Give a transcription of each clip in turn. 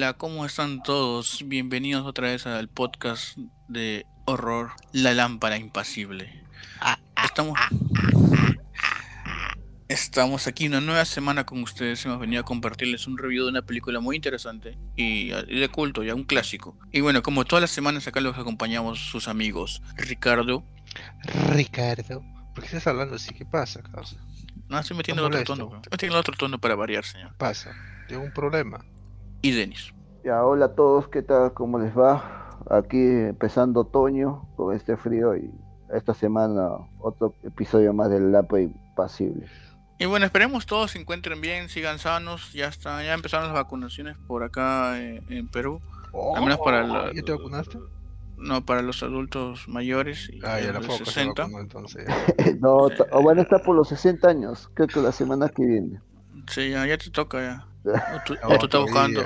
Hola, ¿cómo están todos? Bienvenidos otra vez al podcast de horror La Lámpara Impasible. Estamos, estamos aquí una nueva semana con ustedes. Hemos venido a compartirles un review de una película muy interesante y de culto, ya un clásico. Y bueno, como todas las semanas acá los acompañamos sus amigos Ricardo. Ricardo, ¿por qué estás hablando así? ¿Qué pasa, causa? No, estoy metiendo otro molesto. tono. Estoy metiendo otro tono para variar, señor. ¿Qué pasa? ¿Tengo un problema? Y Denis. Ya, hola a todos, ¿qué tal? ¿Cómo les va? Aquí empezando otoño con este frío y esta semana otro episodio más del Lapa Impasible. Y bueno, esperemos todos se encuentren bien, sigan sanos. Ya está, ya empezaron las vacunaciones por acá eh, en Perú. Al menos para la- ¿Ya te vacunaste? No, para los adultos mayores y Ah, ya la los de foca se 60. vacunó entonces. no, bueno, está por los 60 años, creo que la semana que viene. Sí, ya, ya te toca ya. No, buscando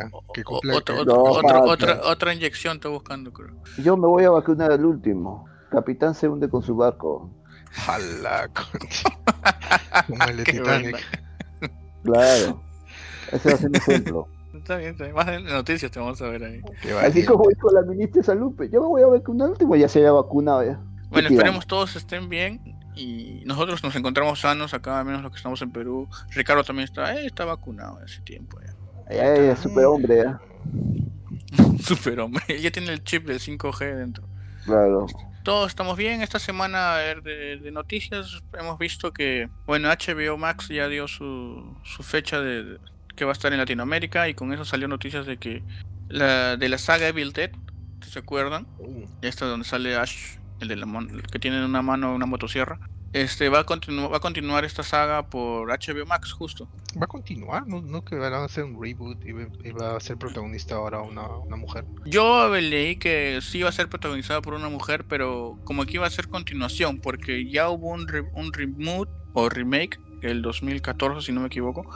otra, No, otra, otra, falta. otra, otra inyección está buscando, creo. Yo me voy a vacunar al último. Capitán se hunde con su barco. Jala. Como el de Titanic. Claro. Ese va a ser mi ejemplo. Está bien, está bien. Más en noticias te vamos a ver ahí. Así como dijo la ministra de Salud, pues, yo me voy a vacunar al último, ya se había vacunado ya. Bueno, ¿Qué esperemos todos estén bien y nosotros nos encontramos sanos acá, al menos los que estamos en Perú. Ricardo también está, eh, está vacunado hace tiempo ya. Ya, ya, ya, superhombre ya. Super hombre, ya tiene el chip del 5G dentro. Claro. Todos estamos bien. Esta semana a ver, de, de noticias hemos visto que, bueno, HBO Max ya dio su, su fecha de que va a estar en Latinoamérica y con eso salió noticias de que la de la saga Evil Dead, si se acuerdan, esta donde sale Ash, el de la mon- que tiene en una mano una motosierra, este va a continuar va a continuar esta saga por HBO Max justo. ¿Va a continuar? ¿No, no que van a hacer un reboot y va- y va a ser protagonista ahora una, una mujer? Yo leí que sí iba a ser protagonizada por una mujer, pero como que iba a ser continuación, porque ya hubo un, re- un reboot o remake, el 2014 si no me equivoco,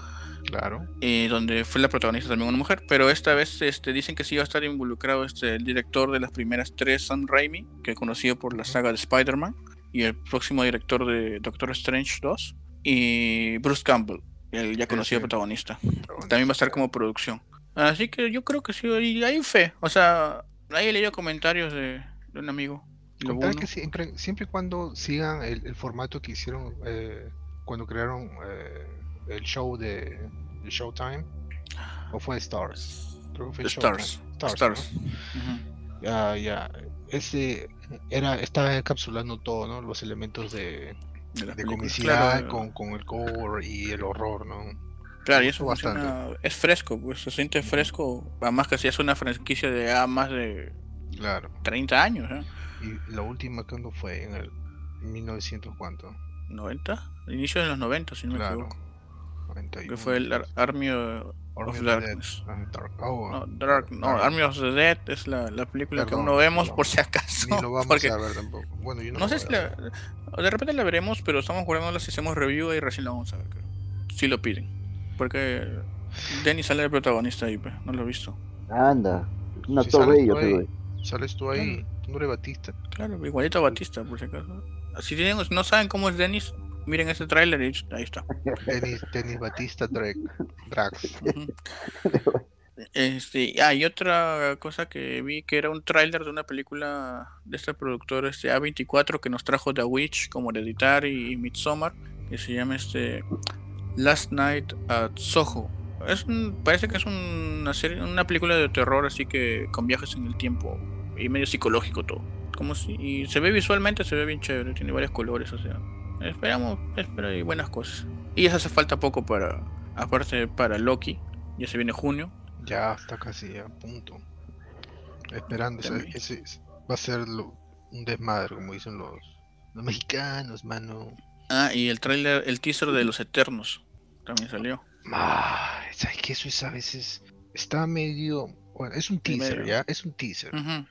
Claro. eh, donde fue la protagonista también una mujer, pero esta vez este, dicen que sí iba a estar involucrado este, el director de las primeras tres, Sam Raimi, que es conocido por la saga de Spider-Man, y el próximo director de Doctor Strange 2, y Bruce Campbell, el ya conocido sí. protagonista. También va a estar como producción. Así que yo creo que sí, y hay fe. O sea, ahí he leído comentarios de, de un amigo. que siempre, siempre y cuando sigan el, el formato que hicieron eh, cuando crearon eh, el show de, de Showtime, o fue Stars, creo que fue Stars. Showtime. Stars. ¿no? Ujú. Ya, ya, ese era, estaba encapsulando todo, ¿no? Los elementos de, De, de comicidad Claro, con, con el gore y el horror, ¿no? claro, y me eso funciona- es fresco, pues se siente fresco. Además que si es una franquicia de ah, más de Claro. 30 años, ¿eh? Y la última cuando fue en el 1900 cuánto? 90, inicio de los 90, si no me Claro. equivoco. 91. Que fue el Ar- Army of Army of Darkness. Dead. Dark- oh, No, Dark, no, Dark. Army of the Dead es la, la película que Perdón, aún no vemos perdón. por si acaso. Ni lo vamos porque a ver tampoco. Bueno, yo no, no sé si la, de repente la veremos, pero estamos jugándola si hacemos review y recién la vamos a ver, creo. Si lo piden. Porque Denny sale de protagonista ahí, pues, no lo he visto. Anda. Un Si actor sales bello tú ahí. Sales tú ahí, tú no eres Batista. Claro, igualito a Batista, por si acaso. Si tienen, no saben cómo es Dennis, miren ese tráiler y ahí está. Denis, Denis Batista Drake. Drax. Este, ah, y otra cosa que vi que era un tráiler de una película de este productor este A24 que nos trajo The Witch como Hereditary y Midsommar, que se llama este Last Night at Soho. Es un- parece que es una serie, una película de terror así que con viajes en el tiempo y medio psicológico todo. Como si, y se ve visualmente, se ve bien chévere, tiene varios colores, o sea, esperamos, espero y buenas cosas. Y ya hace falta poco para, aparte para Loki, ya se viene junio, Ya está casi a punto. Esperando. ese- va a ser lo- un desmadre, como dicen los, los mexicanos, mano. Ah, y el tráiler, el teaser de Los Eternos también salió. Ah, ¿sabes que Eso es a veces. Está medio. Bueno, es un teaser, medio. ¿ya? Es un teaser. Ujú.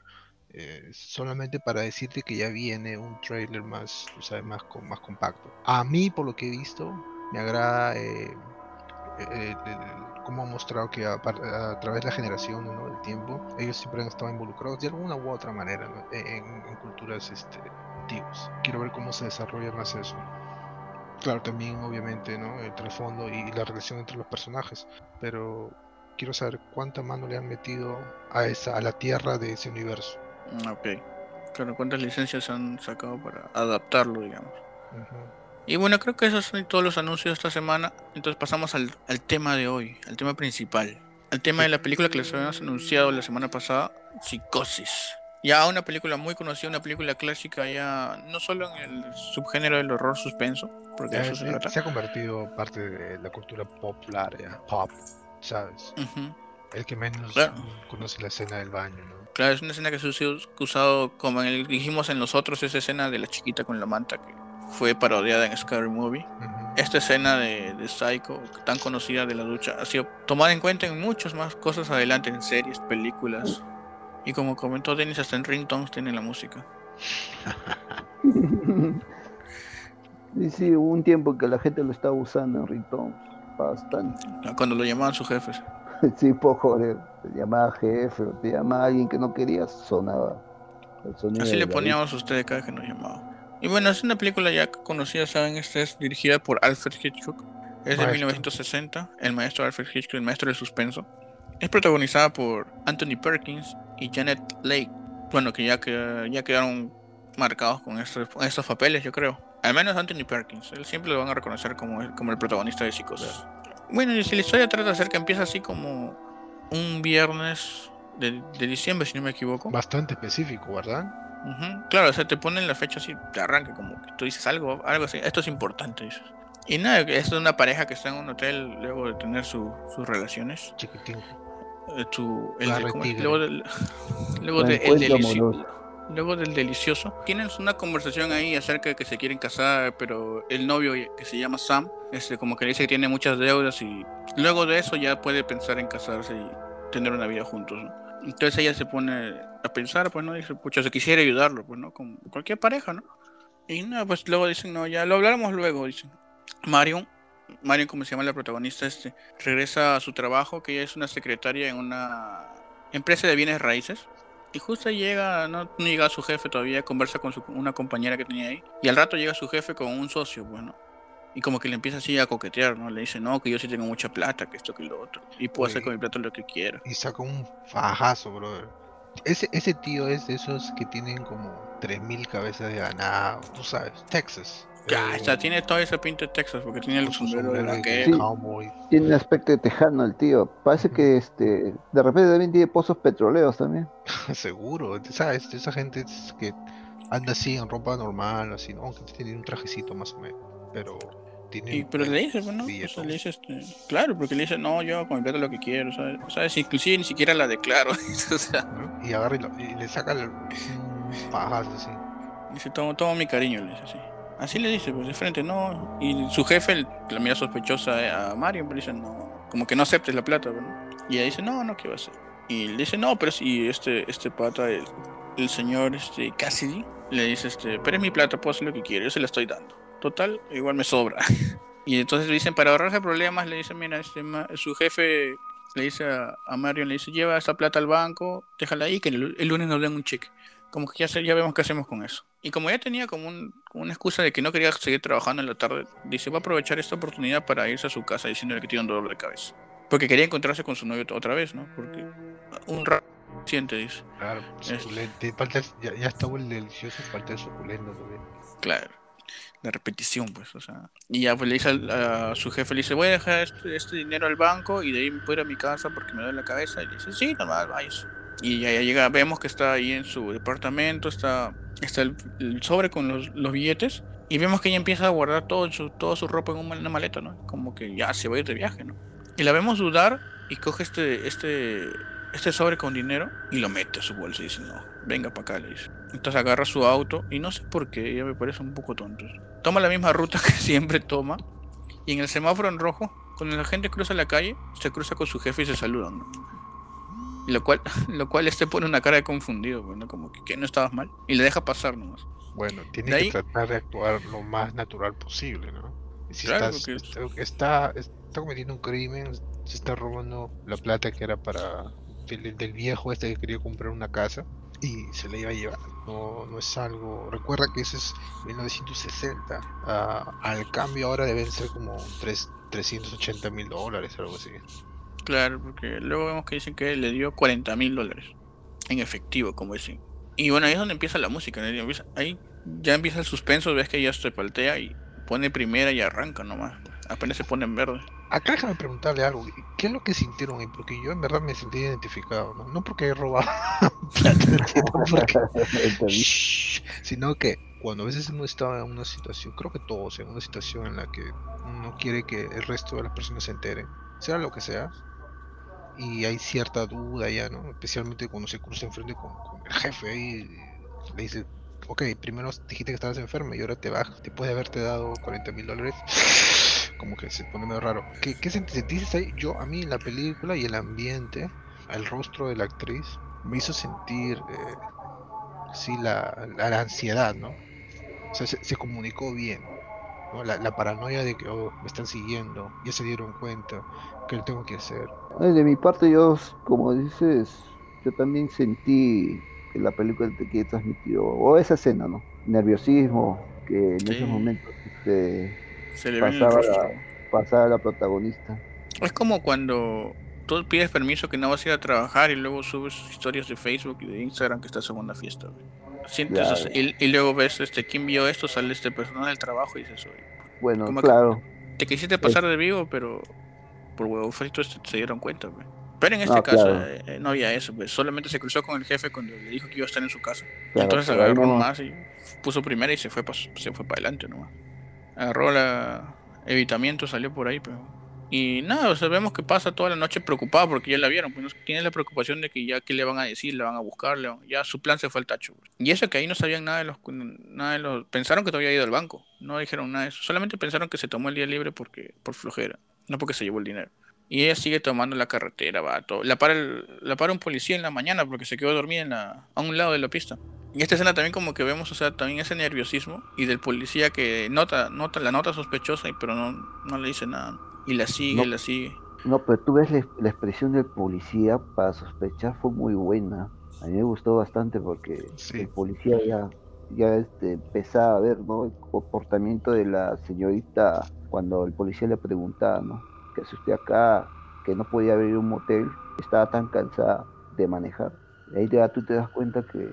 Eh, solamente para decirte que ya viene un trailer más, tú sabes, más, com- más compacto. A mí, por lo que he visto, me agrada eh, eh, cómo ha mostrado que a, través de la generación, ¿no? del tiempo, ellos siempre han estado involucrados de alguna u otra manera ¿no? en, en culturas este, antiguas. Quiero ver cómo se desarrolla más eso. Claro, también obviamente, ¿no? El trasfondo y la relación entre los personajes. Pero quiero saber cuánta mano le han metido a esa, a la tierra de ese universo. Mm, Ok. Claro, ¿cuántas licencias han sacado para adaptarlo, digamos? Y bueno, creo que esos son todos los anuncios de esta semana. Entonces pasamos al, al tema de hoy, al tema principal. Al tema de la película que les habíamos anunciado la semana pasada, Psicosis. Ya una película muy conocida, una película clásica ya no solo en el subgénero del horror suspenso, porque Ya, eso se ya trata. se ha convertido parte de la cultura popular, ya, pop, ¿sabes? El que menos Claro. conoce la escena del baño, ¿no? Claro, es una escena que se ha usado- como en el, dijimos en los otros, esa escena de la chiquita con la manta que fue parodiada en Scary Movie. Ujú. Esta escena de, de Psycho, tan conocida de la ducha, ha sido tomada en cuenta en muchas más cosas adelante, en series, películas. Y como comentó Dennis, hasta en ringtones tiene la música. y sí, hubo un tiempo que la gente lo estaba usando en ringtones. Bastante. Cuando lo llamaban sus jefes. Sí, por joder. Te llamaba jefe te llamaba alguien que no querías, sonaba. el sonido Así de le poníamos a ustedes cada que nos llamaban. Y bueno, es una película ya conocida, saben, esta es dirigida por Alfred Hitchcock. Es de Maestro. 1960, el maestro Alfred Hitchcock, el maestro del suspenso. Es protagonizada por Anthony Perkins y Janet Leigh. Bueno, que ya, que, ya quedaron marcados con estos, con estos papeles, yo creo. Al menos Anthony Perkins. Él siempre lo van a reconocer como, el- como el protagonista de Psicosis. Bueno, y si la historia trata de ser que empieza así como un viernes de, de diciembre, si no me equivoco. Bastante específico, ¿verdad? Claro, o sea, te ponen la fecha así, te arranca como que tú dices algo, algo así, esto es importante, dices. Y nada, que es una pareja que está en un hotel luego de tener su- sus relaciones. Chiquitín. eh, tu- el de- luego del, luego de- el Encuentro delici- amoroso. Luego del delicioso. Tienen una conversación ahí acerca de que se quieren casar, pero el novio que se llama Sam, este, como que le dice que tiene muchas deudas y luego de eso ya puede pensar en casarse y tener una vida juntos, ¿no? Entonces ella se pone a pensar, pues, ¿no? Dice, pucha, se quisiera ayudarlo, pues, ¿no? Con cualquier pareja, ¿no? Y nada, pues luego dicen, no, ya lo hablaremos luego, dicen. Marion, Marion, como se llama la protagonista, este, regresa a su trabajo, que ella es una secretaria en una empresa de bienes raíces. Y justo llega, no, no llega su jefe todavía, conversa con su, una compañera que tenía ahí. Y al rato llega su jefe con un socio, bueno. Y como que le empieza así a coquetear, ¿no? Le dice, no, que yo sí tengo mucha plata, que esto, que lo otro. Y puedo hacer con mi plata lo que quiera. Y saca un fajazo, brother. Ese, ese tío es de esos que tienen como 3.000 cabezas de ganado, tú sabes, Texas. Ya, está, tiene toda esa pinta de Texas, porque tiene el sombrero de vaquero. Sí. Tiene un aspecto de tejano el tío. Parece que este, de repente también tiene pozos petroleros también. Seguro, ¿sabes? Esa gente es que anda así en ropa normal, así, ¿no? aunque tiene un trajecito más o menos, pero tiene... Y, pero le dice, bueno, o billetes. sea, le dice, este, claro, porque le dice, no, yo plata lo que quiero, ¿sabes? ¿sabes? Inclusive ni siquiera la declaro, o sea, ¿no? Y agarra y, lo- y le saca el, un fajazo así. dice, toma, toma mi cariño, le dice así. Así le dice, pues de frente, no. Y su jefe la mira sospechosa eh, a Mario, pero dice, no, como que no aceptes la plata, ¿no? Y ella dice, no, no, ¿qué va a hacer? Y le dice, no, pero si este, este pata, el, el señor este, Cassidy, le dice, este, pero es mi plata, puedo hacer lo que quiero, yo se la estoy dando. Total, igual me sobra. y entonces le dicen, para ahorrarse problemas, le dicen, mira, este, su jefe le dice a, a Mario, le dice, lleva esta plata al banco, déjala ahí, que el lunes nos den un cheque. Como que ya, ya vemos qué hacemos con eso. Y como ya tenía como, un- como una excusa de que no quería seguir trabajando en la tarde, dice, va a aprovechar esta oportunidad para irse a su casa diciéndole que tiene un dolor de cabeza. Porque quería encontrarse con su novio otra vez, ¿no? Porque un rato siente, dice. Claro, el- ya, ya está el delicioso, falta el suculento también. Claro. La repetición, pues, o sea. Y ya pues le dice a, su jefe, le dice, voy a dejar este, este dinero al banco y de ahí me puedo ir a mi casa porque me duele la cabeza. Y le dice, sí, normal, vayas. Y ya, ya llega, vemos que está ahí en su departamento, está, está el, sobre con los, los billetes. Y vemos que ella empieza a guardar todo su, toda su ropa en una maleta, ¿no? Como que ya se va a ir de viaje, ¿no? Y la vemos dudar y coge este, este, este sobre con dinero y lo mete a su bolsa y dice, no, venga para acá, le dice. Entonces agarra su auto y no sé por qué, ella me parece un poco tonto. Toma la misma ruta que siempre toma y en el semáforo en rojo, cuando la gente cruza la calle, se cruza con su jefe y se saludan. Lo cual, lo cual este pone una cara de confundido, bueno, como que, que no estabas mal y le deja pasar nomás. Bueno, tiene que ahí- tratar de actuar lo más natural posible, ¿no? Si Claro, estás- porque está, está, está cometiendo un crimen, se está robando la plata que era para del, del viejo este que quería comprar una casa y se la iba a llevar. No, no es algo. Recuerda que ese es 1960. ah, al cambio ahora deben ser como tres- 380 mil dólares, algo así. Claro, porque luego vemos que dicen que le dio 40 mil dólares en efectivo, como dicen. Y bueno, ahí es donde empieza la música. Ahí ya empieza el suspenso, ves que ya se paltea y pone primera y arranca nomás. Apenas se pone en verde. Acá déjame preguntarle algo. ¿Qué es lo que sintieron ahí? Porque yo en verdad me sentí identificado, ¿no? No porque he robado sino que cuando a veces uno está en una situación, creo que todos, en una situación en la que uno quiere que el resto de las personas se enteren, sea lo que sea, y hay cierta duda ya, ¿no? Especialmente cuando se cruza enfrente con, el jefe y le dice, ok, primero dijiste que estabas enfermo y ahora te vas, después de haberte dado 40 mil dólares, como que se pone medio raro. ¿Qué, qué sentiste ahí? Yo, a mí la película y el ambiente, el rostro de la actriz, me hizo sentir, eh, sí, la, la, ansiedad, ¿no? O sea, se, comunicó bien. ¿No? La, la, paranoia de que oh, me están siguiendo, ya se dieron cuenta, que lo tengo que hacer. De mi parte, yo, como dices, yo también sentí que la película te quiere transmitir, o esa escena, ¿no? Nerviosismo, que en esos momentos este, se le pasaba, la, pasaba la protagonista. Es como cuando tú pides permiso que no vas a ir a trabajar y luego subes historias de Facebook y de Instagram que estás en una fiesta. Sientes, y, luego ves este quién vio esto, sale este personal del trabajo y dices, bueno, claro. te quisiste pasar de vivo, pero por huevo frito se dieron cuenta. Pero en este caso eh, eh, no había eso, pues solamente se cruzó con el jefe cuando le dijo que iba a estar en su casa. Entonces agarró más y puso primera y se fue, se fue para adelante nomás. Agarró la evitamiento, salió por ahí, pero... Y nada, o sea, vemos que pasa toda la noche preocupado porque ya la vieron, pues tiene la preocupación de que ya qué le van a decir, le van a buscar, ya su plan se fue al tacho. Y eso que ahí no sabían nada de los, nada de los, pensaron que todavía había ido al banco, no dijeron nada de eso, solamente pensaron que se tomó el día libre porque por flojera, no porque se llevó el dinero. Y ella sigue tomando la carretera, va, todo. La para, la para un policía en la mañana porque se quedó dormida en la, a un lado de la pista. Y esta escena también como que vemos, o sea, también ese nerviosismo y del policía que nota, nota, la nota sospechosa, pero no, no le dice nada. Y la sigue, la sigue. No, pero tú ves la, expresión del policía para sospechar fue muy buena. A mí me gustó bastante porque el policía ya, ya este, empezaba a ver ¿no? el comportamiento de la señorita cuando el policía le preguntaba, ¿no? que usted acá? Que no podía abrir un motel, estaba tan cansada de manejar. Y ahí tú te das cuenta que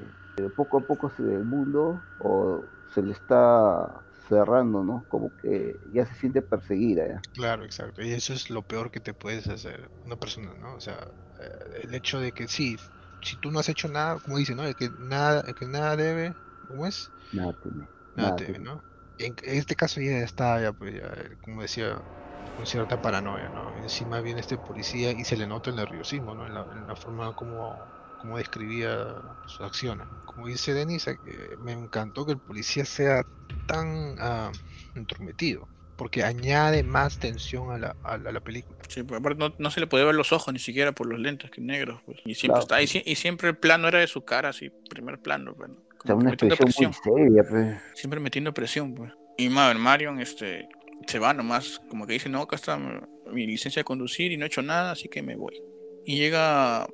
poco a poco se ve el mundo o se le está cerrando, ¿no? Como que ya se siente perseguida. ¿ya? Claro, exacto. Y eso es lo peor que te puedes hacer una persona, ¿no? O sea, eh, el hecho de que sí, si tú no has hecho nada, como dice, ¿no? El que nada, que nada debe, ¿cómo es? Nada teme. Nada, teme, ¿no? En, este caso ya está, ya, pues, ya, como decía, con cierta paranoia, ¿no? Encima viene este policía y se le nota el nerviosismo, ¿no? En la, forma como, como describía sus acciones. Como dice Denis, me encantó que el policía sea tan uh, entrometido, porque añade más tensión a la, a la, película. Sí, pues no, no, se le puede ver los ojos ni siquiera por los lentes que negros. Pues. Y siempre está, y, y, siempre el plano era de su cara, así, primer plano. Pues, o sea, una expresión muy seria, pues. Siempre metiendo presión, pues. Y Marion, este, se va nomás, como que dice, no, acá está mi licencia de conducir y no he hecho nada, así que me voy. Y llega,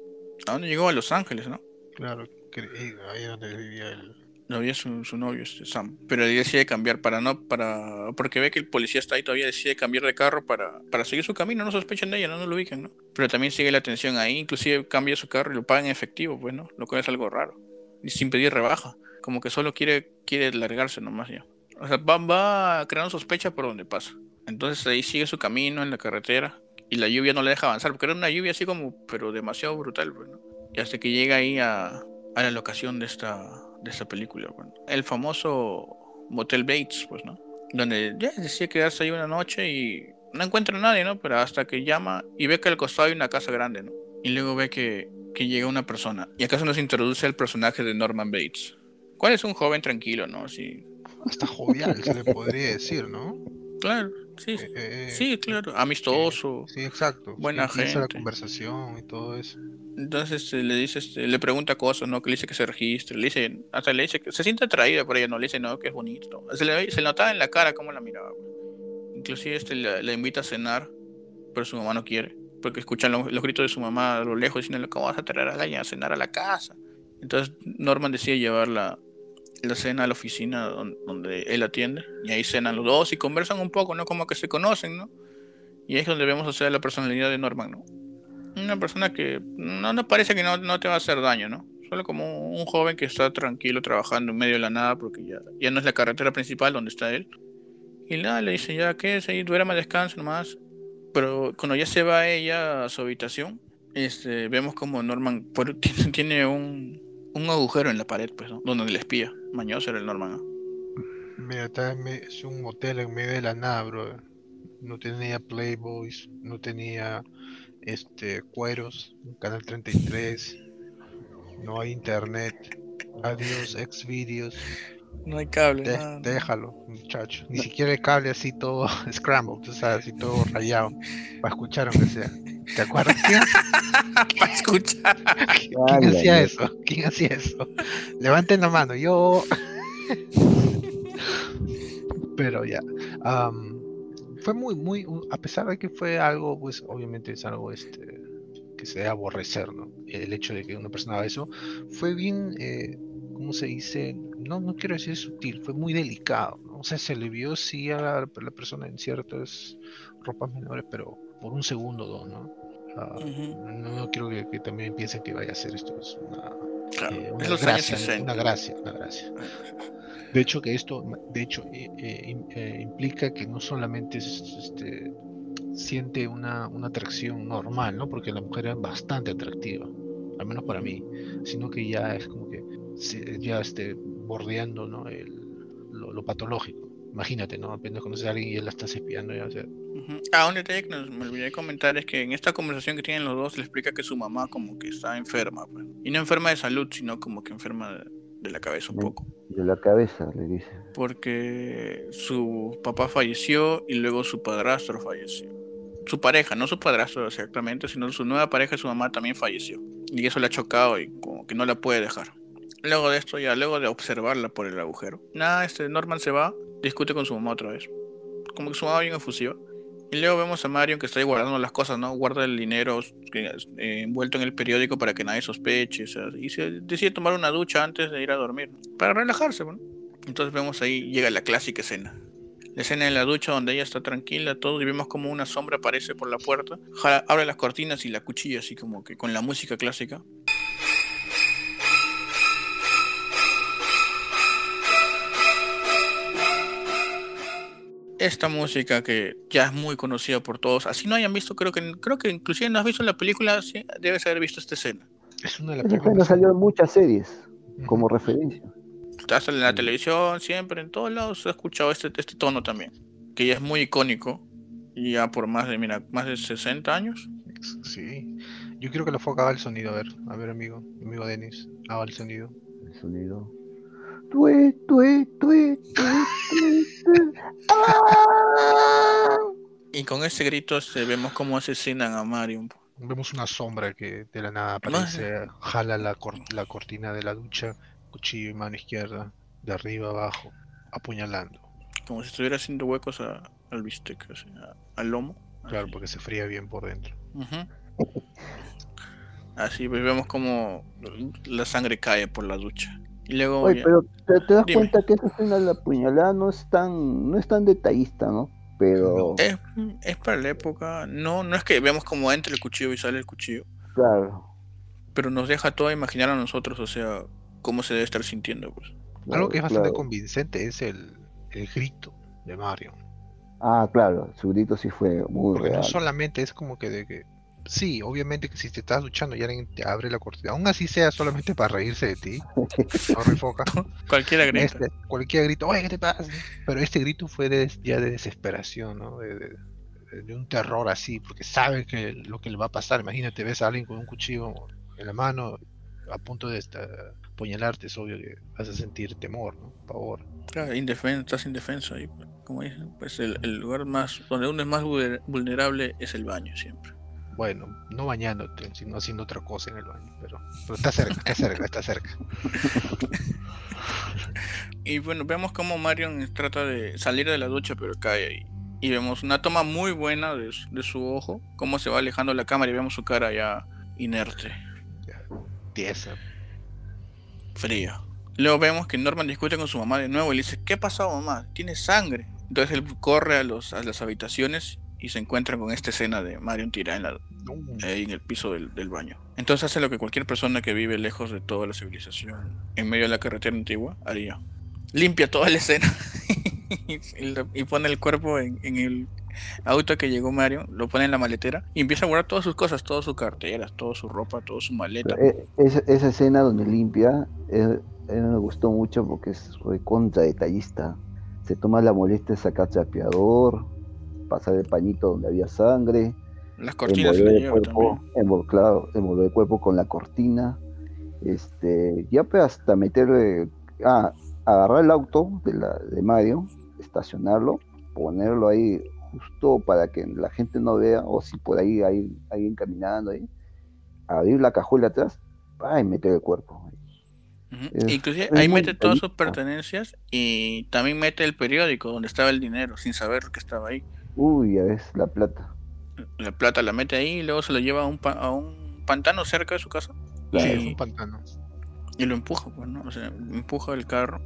¿a dónde llegó? A Los Ángeles, ¿no? Claro, eh, ahí donde vivía él. No había su, novio, este, Sam. Pero él decide cambiar para no, para, porque ve que el policía está ahí, todavía decide cambiar de carro para, para seguir su camino, no sospechan de ella, no, no lo ubican, ¿no? Pero también sigue la atención ahí, inclusive cambia su carro y lo paga en efectivo, pues, ¿no? Lo cual es algo raro. Y sin pedir rebaja. Como que solo quiere, quiere largarse nomás ya. O sea, va, creando sospecha por donde pasa. Entonces ahí sigue su camino en la carretera y la lluvia no le deja avanzar, porque era una lluvia así como, pero demasiado brutal, bueno. Y hasta que llega ahí a, a la locación de esta, de esta película, bueno. El famoso Motel Bates, pues, ¿no? Donde ya decía quedarse ahí una noche y no encuentra a nadie, ¿no? Pero hasta que llama y ve que al costado hay una casa grande, ¿no? Y luego ve que, que llega una persona. Y acaso nos introduce el personaje de Norman Bates. ¿Cuál es un joven tranquilo, no? Así, hasta jovial se le podría decir, ¿no? Claro, sí, eh, eh, sí, claro, amistoso. sí, exacto. Buena gente. la conversación y todo eso. Entonces este, le dice, este, le pregunta cosas, ¿no? Que le dice que se registre, le dice, hasta le dice que se siente atraída por ella, no le dice, no, que es bonito. Se le, se notaba en la cara cómo la miraba. Inclusive este le, invita a cenar, pero su mamá no quiere, porque escuchan los, gritos de su mamá a lo lejos diciendo, ¿cómo vas a traer a la a cenar a la casa? Entonces Norman decide llevarla la cena a la oficina donde, él atiende y ahí cenan los dos y conversan un poco, ¿no? Como que se conocen, ¿no? Y ahí es donde vemos, o sea, la personalidad de Norman, ¿no? Una persona que no, no parece que no, no te va a hacer daño, ¿no? Solo como un joven que está tranquilo trabajando en medio de la nada porque ya, ya no es la carretera principal donde está él. Y nada, le dice ya, que ahí, duerma, descansa nomás. Pero cuando ya se va ella a su habitación, este, vemos como Norman tiene un, un agujero en la pared, pues, donde le espía. Mañoso era el Norman. ¿no? Mira, está es un hotel en medio de la nada, bro. No tenía Playboys, no tenía este cueros, Canal 33, no hay internet. Adiós, Xvideos. No hay cable. Déjalo, muchacho. Ni siquiera el cable así todo scrambled, o sea, así todo rayado. Para escuchar aunque sea. ¿Te acuerdas? Para escuchar. ¿Quién hacía eso? ¿Quién hacía eso? Levanten la mano, yo. Pero ya. fue muy, muy, a pesar de que fue algo, pues obviamente es algo este que se debe aborrecer, ¿no? El hecho de que una persona haga eso, fue bien, eh, ¿cómo se dice? No, no quiero decir sutil, fue muy delicado, ¿no? O sea, se le vio sí a la, persona en ciertas ropas menores, pero por un segundo dos, ¿no? Ah, no, quiero que, también piensen que vaya a ser esto es una, eh, una, gracia, una gracia, una gracia. De hecho, que esto, de hecho, eh, eh, implica que no solamente es, este, siente una, una, atracción normal, ¿no? Porque la mujer es bastante atractiva, al menos para mí, sino que ya es como que ya esté bordeando, ¿no? El, lo, patológico. Imagínate, ¿no? Apenas conoces a alguien y él la estás espiando ya, o sea. Ah, un detalle que me olvidé de comentar es que en esta conversación que tienen los dos le explica que su mamá como que está enferma, pues. Y no enferma de salud, sino como que enferma de, la cabeza un poco. De la cabeza, le dice. Porque su papá falleció y luego su padrastro falleció su pareja, no su padrastro exactamente, sino su nueva pareja, su mamá también falleció. Y eso le ha chocado y como que no la puede dejar. Luego de esto, ya luego de observarla por el agujero, nada, este Norman se va, discute con su mamá otra vez. Como que su mamá bien efusiva. Y luego vemos a Marion que está ahí guardando las cosas, ¿no? Guarda el dinero eh, envuelto en el periódico para que nadie sospeche. y se decide tomar una ducha antes de ir a dormir, para relajarse, bueno. Entonces vemos ahí, llega la clásica escena. La escena en la ducha donde ella está tranquila, todo, y vemos como una sombra aparece por la puerta, abre las cortinas y la cuchilla, así como que con la música clásica. Esta música que ya es muy conocida por todos, así no hayan visto, creo que creo que inclusive no has visto la película, sí, debes haber visto esta escena. Es una de las películas. salió en muchas series como referencia estás en la televisión, siempre, en todos lados he escuchado este, este tono también, que ya es muy icónico, y ya por más de, mira, más de 60 años. Sí, yo quiero que lo fue haga el sonido, a ver, a ver amigo, amigo Denis, haga el sonido. El sonido. Tue, tue, tue, Y con ese grito se vemos cómo asesinan a Mario. Vemos una sombra que de la nada aparece, jala la, la cortina de la ducha cuchillo y mano izquierda, de arriba abajo, apuñalando. Como si estuviera haciendo huecos al bistec, al lomo. Claro, porque se fría bien por dentro. Así pues vemos como la sangre cae por la ducha. Y luego Oye, pero te, das cuenta que esa escena de la puñalada no es tan, no es tan detallista, ¿no? Pero es, es, para la época, no, no es que vemos como entra el cuchillo y sale el cuchillo. Claro. Pero nos deja todo a imaginar a nosotros, o sea, cómo se debe estar sintiendo. Pues. Algo que es bastante convincente es el, grito de Mario. Ah, claro, su grito sí fue muy Porque no solamente es como que de que. Sí, obviamente que si te estás duchando y alguien te abre la cortina, aún así sea solamente para reírse de ti, no refoca. Cualquiera grito. Este, cualquier grito, oye, ¿qué te pasa? Pero este grito fue de, ya de desesperación, ¿no? De, de, un terror así, porque sabe que lo que le va a pasar. Imagínate, ves a alguien con un cuchillo en la mano a punto de apuñalarte, es obvio que vas a sentir temor, ¿no? Pavor. Claro, indefenso, estás indefenso ahí. Como dicen, pues el, lugar más, donde uno es más vulnerable es el baño siempre. Bueno, no bañándote, sino haciendo otra cosa en el baño, pero, está cerca, está cerca, está cerca. y bueno, vemos cómo Marion trata de salir de la ducha, pero cae ahí. Y vemos una toma muy buena de, de su ojo, cómo se va alejando la cámara y vemos su cara ya inerte. tiesa, frío. Luego vemos que Norman discute con su mamá de nuevo y le dice, ¿qué ha pasado mamá? Tiene sangre. Entonces él corre a, los, a las habitaciones y se encuentran con esta escena de Marion tirada en, la, en el piso del, baño. Entonces hace lo que cualquier persona que vive lejos de toda la civilización, en medio de la carretera antigua, haría. Limpia toda la escena y, pone el cuerpo en, el auto que llegó Mario, lo pone en la maletera y empieza a guardar todas sus cosas, todas sus carteras, toda su ropa, toda su maleta. Eh, esa, escena donde limpia, eh, me gustó mucho porque es contra detallista. Se toma la molestia de sacar chapeador, pasar el pañito donde había sangre. Las cortinas envolver el cuerpo, claro, envolver el cuerpo con la cortina. Este, ya pues hasta meterle, ah, agarrar el auto de, la, de Mario, estacionarlo, ponerlo ahí justo para que la gente no vea, o si por ahí hay alguien caminando ahí, abrir la cajuela atrás, y meter el cuerpo. Inclusive ahí mete todas sus pertenencias y también mete el periódico donde estaba el dinero, sin saber que estaba ahí. Uy, ya ves, la plata. La plata la mete ahí y luego se lo lleva a un, a un pantano cerca de su casa. y, un pantano. Y lo empuja, pues, ¿no? O sea, empuja el carro.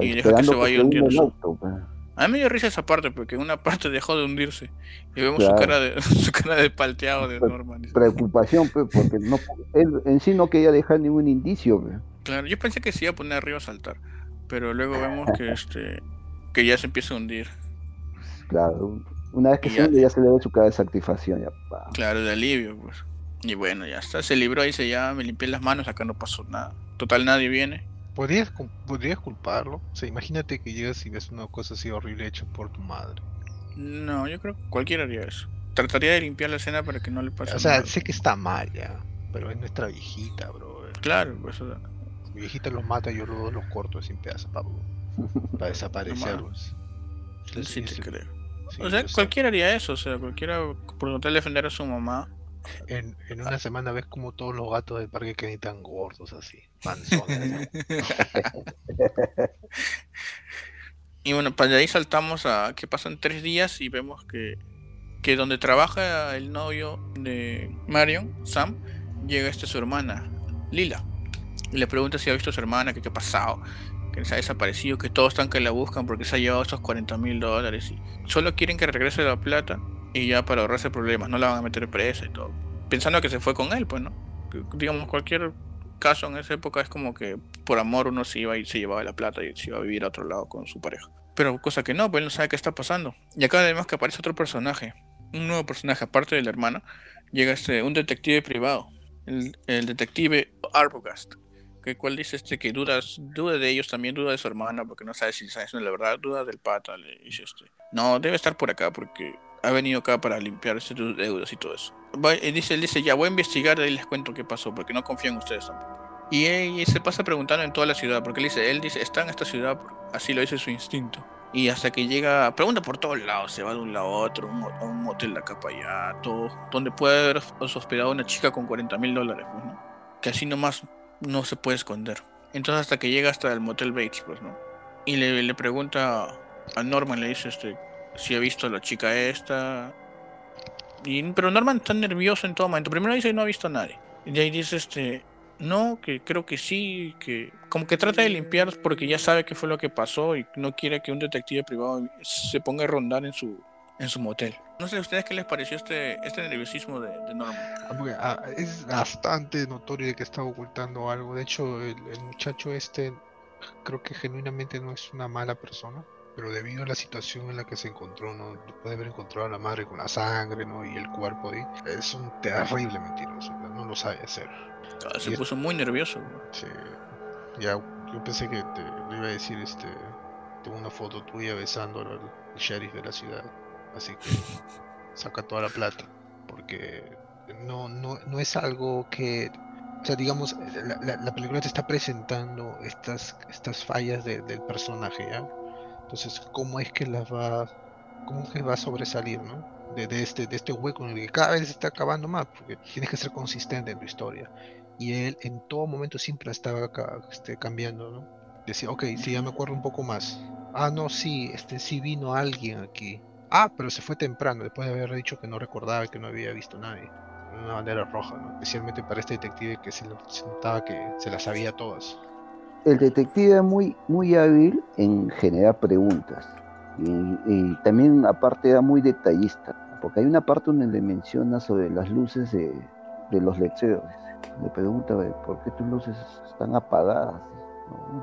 y deja que se vaya hundiendo. Pues. A mí me dio risa esa parte, porque una parte dejó de hundirse. Y vemos su cara de su cara de palteado de Norman. Preocupación, pues, porque no, él en sí no quería dejar ningún indicio. Pues. Claro, yo pensé que se iba a poner arriba a saltar. Pero luego vemos que este que ya se empieza a hundir. Claro, una vez que se hunde ya se le ve su cara de satisfacción. Ya, claro, de alivio, pues. Y bueno, ya está, se libró y se ya me limpié las manos, acá no pasó nada. Total, nadie viene. ¿Podrías, ¿Podrías culparlo? O sea, imagínate que llegas y ves una cosa así horrible hecha por tu madre. No, yo creo que cualquiera haría eso. Trataría de limpiar la escena para que no le pase nada. O sea, sé que está mal ya, pero es nuestra viejita, bro. Claro, pues. Mi viejita los mata, yo los, los corto sin pedazos para, para desaparecerlos. sí, te creo. O sea, cualquiera haría eso, o sea, cualquiera por tratar de defender a su mamá en, en una semana ves como todos los gatos del parque quedan tan gordos así, panzones. y bueno, para ahí saltamos a que pasan tres días y vemos que, que donde trabaja el novio de Marion, Sam, llega esta su hermana, Lila. Y le pregunta si ha visto a su hermana, que qué ha pasado, que se ha desaparecido, que todos están que la buscan porque se ha llevado esos 40 mil dólares. Y solo quieren que regrese la plata y ya para ahorrarse problemas, no la van a meter presa y todo. Pensando que se fue con él, pues, ¿no? Digamos, cualquier caso en esa época es como que por amor uno se iba y se llevaba la plata y se iba a vivir a otro lado con su pareja. Pero cosa que no, pues él no sabe qué está pasando. Y acá además que aparece otro personaje, un nuevo personaje aparte de la hermana, llega este, un detective privado, el, detective Arbogast, que cual dice este que dudas, duda de ellos también, duda de su hermana, porque no sabe si es la verdad, duda del pata, le dice este. No, debe estar por acá porque ha venido acá para limpiar sus deudas y todo eso. dice, él dice, ya voy a investigar y les cuento qué pasó, porque no confío en ustedes tampoco. Y, se pasa preguntando en toda la ciudad, porque él dice, él dice, está en esta ciudad, así lo dice su instinto. Y hasta que llega, pregunta por todos lados, se va de un lado a otro, un, un motel de acá para allá, todo, donde puede haber hospedado una chica con 40 mil dólares, pues, ¿no? Que así nomás no se puede esconder. Entonces hasta que llega hasta el motel Bates, pues, ¿no? Y le, le pregunta a Norman, le dice, este, si ha visto a la chica esta. Y, pero Norman está nervioso en todo momento. Primero dice no ha visto a nadie. Y ahí dice este. No, que creo que sí, que como que trata de limpiar porque ya sabe qué fue lo que pasó y no quiere que un detective privado se ponga a rondar en su en su motel. No sé a ustedes qué les pareció este, este nerviosismo de, Norman. Ah, ah, es bastante notorio que está ocultando algo. De hecho, el muchacho este creo que genuinamente no es una mala persona pero debido a la situación en la que se encontró, ¿no? Después de haber encontrado a la madre con la sangre, ¿no? Y el cuerpo ahí, es un terrible mentiroso, no lo sabe hacer. Ah, se puso muy nervioso. Sí, ya, yo pensé que te le iba a decir, este, tengo una foto tuya besando al sheriff de la ciudad, así que saca toda la plata, porque no, no, no es algo que o sea, digamos, la, la, película te está presentando estas, estas fallas del personaje, ¿ya? Entonces, ¿cómo es que las va, cómo es que va a sobresalir, ¿no? De, este, de este hueco en el que cada vez se está acabando más, porque tienes que ser consistente en tu historia. Y él en todo momento siempre estaba este, cambiando, ¿no? Decía, ok, sí, ya me acuerdo un poco más. Ah, no, sí, este sí vino alguien aquí. Ah, pero se fue temprano, después de haber dicho que no recordaba y que no había visto a nadie. Una bandera roja, ¿no? Especialmente para este detective que se, notaba que se las sabía todas el detective es muy, muy hábil en generar preguntas. Y, también aparte era muy detallista, porque hay una parte donde le menciona sobre las luces de, los lectores. Le pregunta, ¿por qué tus luces están apagadas?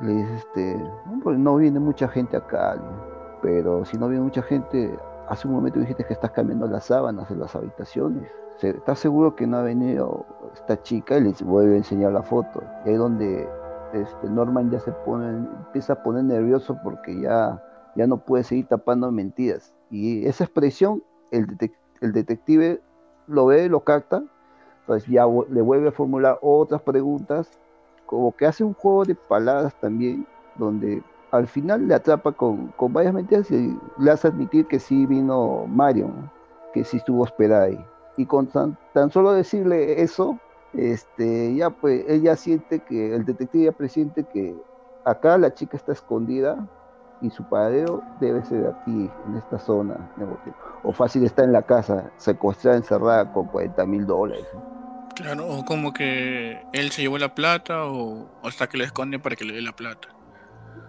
Le dice, este, no viene mucha gente acá, pero si no viene mucha gente, hace un momento dijiste que estás cambiando las sábanas de las habitaciones. ¿Estás seguro que no ha venido esta chica? Y les vuelve a enseñar la foto. Y ahí donde este, Norman ya se pone, empieza a poner nervioso porque ya, ya no puede seguir tapando mentiras. Y esa expresión, el, el detective lo ve, lo capta, entonces ya le vuelve a formular otras preguntas, como que hace un juego de palabras también, donde al final le atrapa con, varias mentiras y le hace admitir que sí vino Marion, que sí estuvo hospedada ahí. Y con tan, solo decirle eso, este, ya pues ella siente que, el detective ya presiente que acá la chica está escondida y su paradero debe ser aquí, en esta zona. O fácil está en la casa, secuestrada, encerrada con 40 mil dólares. Claro, o como que él se llevó la plata o hasta que le esconde para que le dé la plata.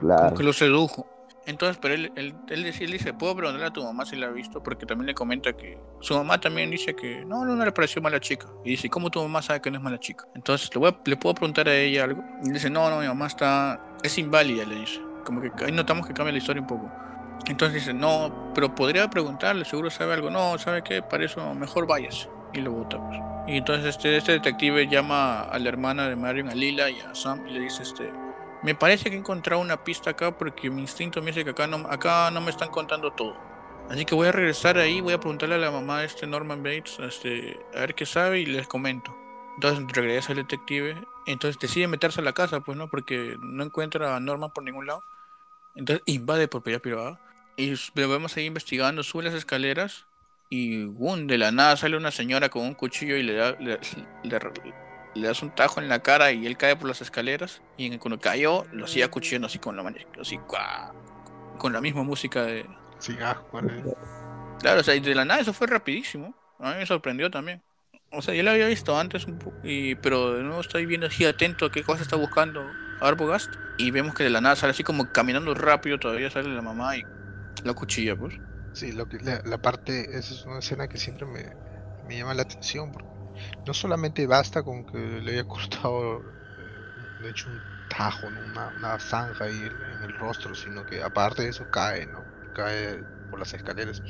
Claro. Como que lo sedujo. Entonces, pero él, él, él, dice, puedo preguntarle a tu mamá si la ha visto, porque también le comenta que su mamá también dice que no, no, le pareció mala chica. Y dice, ¿cómo tu mamá sabe que no es mala chica? Entonces, le, le puedo preguntar a ella algo. Y dice, no, no, mi mamá está, es inválida, le dice. Como que ahí notamos que cambia la historia un poco. Entonces dice, no, pero podría preguntarle, seguro sabe algo. No, ¿sabe qué? Para eso mejor váyase. Y lo bota, pues. Y entonces este, este detective llama a la hermana de Marion, a Lila y a Sam, y le dice, este, me parece que he encontrado una pista acá porque mi instinto me dice que acá no, acá no me están contando todo. Así que voy a regresar ahí, voy a preguntarle a la mamá de este Norman Bates, este, a ver qué sabe y les comento. Entonces regresa el detective, entonces decide meterse a la casa, pues no, porque no encuentra a Norman por ningún lado. Entonces invade propiedad privada y lo vemos ahí investigando, sube las escaleras y de la nada sale una señora con un cuchillo y le da le, das un tajo en la cara y él cae por las escaleras y cuando cayó lo hacía cuchillando así con la así con la misma música de sí, ah, claro o sea y de la nada eso fue rapidísimo a mí me sorprendió también. O sea yo lo había visto antes y, pero de nuevo estoy viendo así atento a qué cosa está buscando Arbogast y vemos que de la nada sale así como caminando rápido todavía sale la mamá y la cuchilla pues. Sí, lo que, la, parte, esa es una escena que siempre me, llama la atención, porque no solamente basta con que le haya cortado, de hecho, un tajo, una, zanja ahí en el rostro, sino que aparte de eso cae, ¿no? Cae por las escaleras,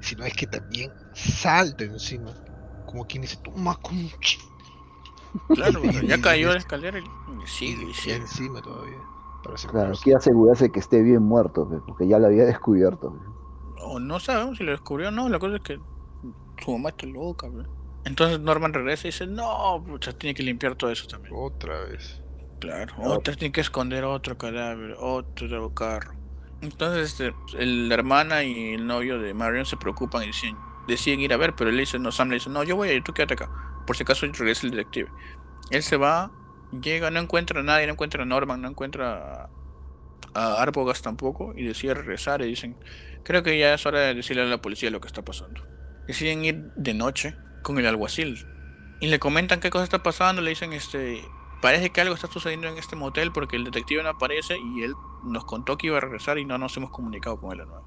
sino es que también salta encima, como quien dice, toma con... Claro, ya cayó la escalera y sigue, y sigue. encima todavía. Claro, quiere asegurarse que esté bien muerto, porque ya lo había descubierto o no sabemos si lo descubrió o no, la cosa es que su mamá está loca, Entonces Norman regresa y dice, no, pucha, tiene que limpiar todo eso también. Otra vez. Claro, otra tiene que esconder otro cadáver, otro carro. Entonces este, la hermana y el novio de Marion se preocupan y deciden, ir a ver, pero él dice, no, Sam le dice, no, yo voy a ir, tú quédate acá. Por si acaso regresa el detective. Él se va, llega, no encuentra a nadie, no encuentra a Norman, no encuentra a Arbogas tampoco, y decide regresar y dicen, Creo que ya es hora de decirle a la policía lo que está pasando. Deciden ir de noche con el alguacil y le comentan qué cosa está pasando. Le dicen, este, parece que algo está sucediendo en este motel porque el detective no aparece y él nos contó que iba a regresar y no nos hemos comunicado con él de nuevo.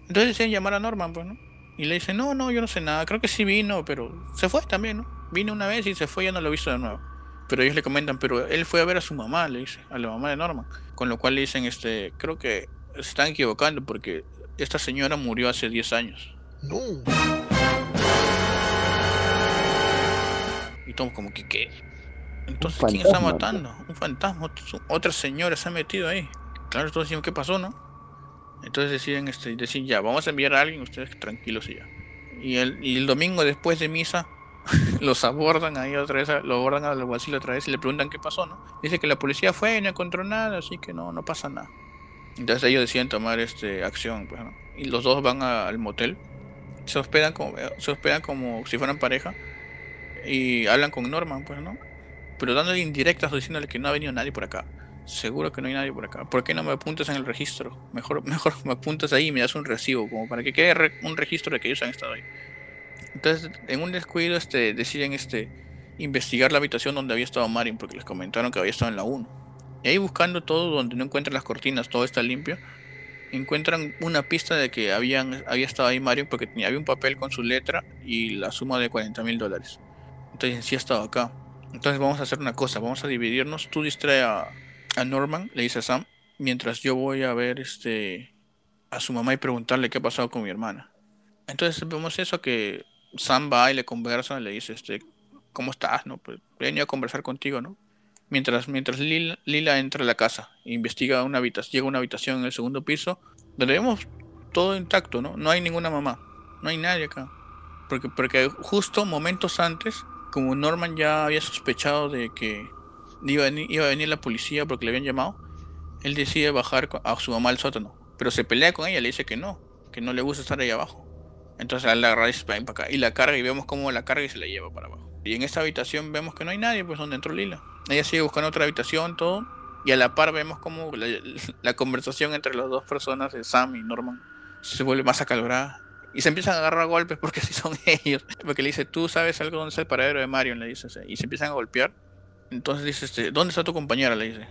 Entonces deciden llamar a Norman, pues, ¿no? Y le dicen, no, no, yo no sé nada. Creo que sí vino, pero se fue también, ¿no? Vino una vez y se fue, ya no lo he visto de nuevo. Pero ellos le comentan, pero él fue a ver a su mamá, le dice, a la mamá de Norman. Con lo cual le dicen, este, creo que se están equivocando porque esta señora murió hace 10 años. No. Y como que, ¿qué? Entonces, ¿quién está matando? Un fantasma. Otra señora se ha metido ahí. Claro, todos decimos, ¿qué pasó, no? Entonces deciden, este, decir, ya, vamos a enviar a alguien, ustedes tranquilos y ya. Y el, y el domingo después de misa, los abordan ahí otra vez, lo abordan al alguacil otra vez y le preguntan qué pasó, ¿no? Dice que la policía fue y no encontró nada, así que no, no pasa nada. Entonces ellos deciden tomar este acción, pues, Y los dos van al motel. Se hospedan como, se hospedan como si fueran pareja. Y hablan con Norman, pues, ¿no? Pero dándole indirectas diciéndole que no ha venido nadie por acá. Seguro que no hay nadie por acá. ¿Por qué no me apuntas en el registro? Mejor, mejor me apuntas ahí y me das un recibo, como para que quede un registro de que ellos han estado ahí. Entonces, en un descuido, este, deciden este, investigar la habitación donde había estado Marin, porque les comentaron que había estado en la 1. Y ahí buscando todo donde no encuentran las cortinas, todo está limpio. encuentran una pista de que habían, había estado ahí Mario porque había un papel con su letra y la suma de 40 mil dólares. Entonces sí ha estado acá. Entonces vamos a hacer una cosa, vamos a dividirnos. Tú distrae a, a Norman, le dice a Sam, mientras yo voy a ver este a su mamá y preguntarle qué ha pasado con mi hermana. Entonces vemos eso que Sam va y le conversa, le dice este ¿cómo estás? No, pues venía a conversar contigo, ¿no? Mientras, mientras Lila, entra a la casa, investiga una habitación, llega a una habitación en el segundo piso, donde vemos todo intacto, ¿no? No hay ninguna mamá, no hay nadie acá. Porque, porque justo momentos antes, como Norman ya había sospechado de que iba a, venir, iba a venir la policía porque le habían llamado, él decide bajar a su mamá al sótano. Pero se pelea con ella, le dice que no, que no le gusta estar ahí abajo. Entonces la agarra y para acá. Y la carga y vemos cómo la carga y se la lleva para abajo. Y en esta habitación vemos que no hay nadie, pues donde entró Lila. Ella sigue buscando otra habitación, todo. Y a la par vemos como la, conversación entre las dos personas, Sam y Norman, se vuelve más acalorada. Y se empiezan a agarrar golpes porque así son ellos. Porque le dice, tú sabes algo dónde está el paradero de Marion, le dice. Y se empiezan a golpear. Entonces dice, este, ¿dónde está tu compañera? Le dice.